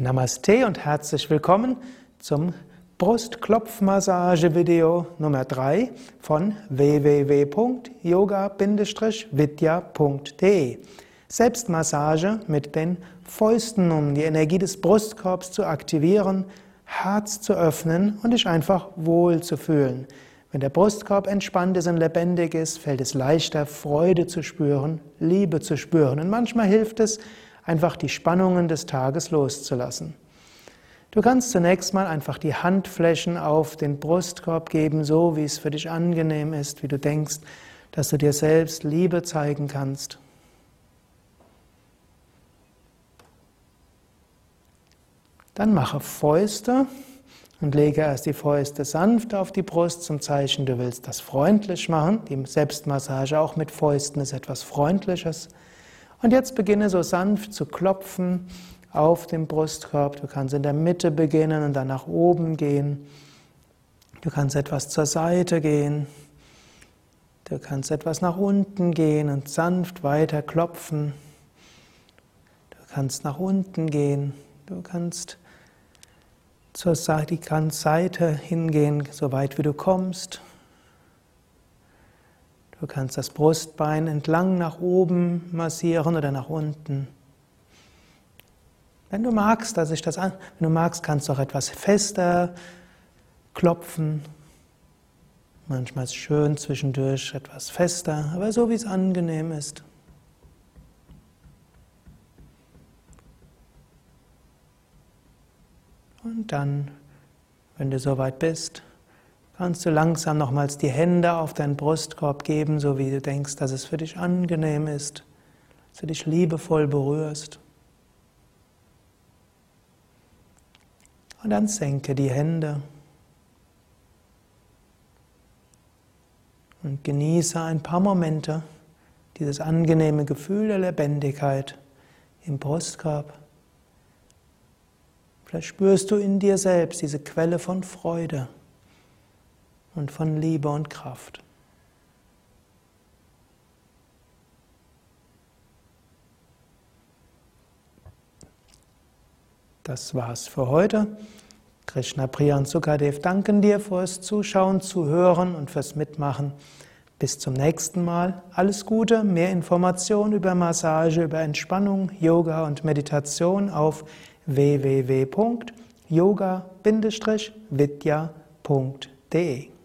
Namaste und herzlich willkommen zum Brustklopfmassage-Video Nummer 3 von www.yoga-vidya.de Selbstmassage mit den Fäusten, um die Energie des Brustkorbs zu aktivieren, Herz zu öffnen und dich einfach wohl zu fühlen. Wenn der Brustkorb entspannt ist und lebendig ist, fällt es leichter, Freude zu spüren, Liebe zu spüren. Und manchmal hilft es, einfach die Spannungen des Tages loszulassen. Du kannst zunächst mal einfach die Handflächen auf den Brustkorb geben, so wie es für dich angenehm ist, wie du denkst, dass du dir selbst Liebe zeigen kannst. Dann mache Fäuste und lege erst die Fäuste sanft auf die Brust zum Zeichen, du willst das freundlich machen. Die Selbstmassage auch mit Fäusten ist etwas Freundliches. Und jetzt beginne so sanft zu klopfen auf dem Brustkorb. Du kannst in der Mitte beginnen und dann nach oben gehen. Du kannst etwas zur Seite gehen. Du kannst etwas nach unten gehen und sanft weiter klopfen. Du kannst nach unten gehen. Du kannst zur Seite, hingehen, so weit wie du kommst. Du kannst das Brustbein entlang nach oben massieren oder nach unten. Wenn du magst, dass ich das an, wenn du magst, kannst du auch etwas fester klopfen. Manchmal ist es schön zwischendurch etwas fester, aber so wie es angenehm ist. Und dann, wenn du soweit bist, kannst du langsam nochmals die Hände auf deinen Brustkorb geben, so wie du denkst, dass es für dich angenehm ist, dass du dich liebevoll berührst. Und dann senke die Hände und genieße ein paar Momente dieses angenehme Gefühl der Lebendigkeit im Brustkorb. Vielleicht spürst du in dir selbst diese Quelle von Freude und von Liebe und Kraft. Das war's für heute. Krishna, Priya und Sukadev danken dir fürs Zuschauen, Zuhören und fürs Mitmachen. Bis zum nächsten Mal. Alles Gute, mehr Informationen über Massage, über Entspannung, Yoga und Meditation auf www.yoga-vidya.de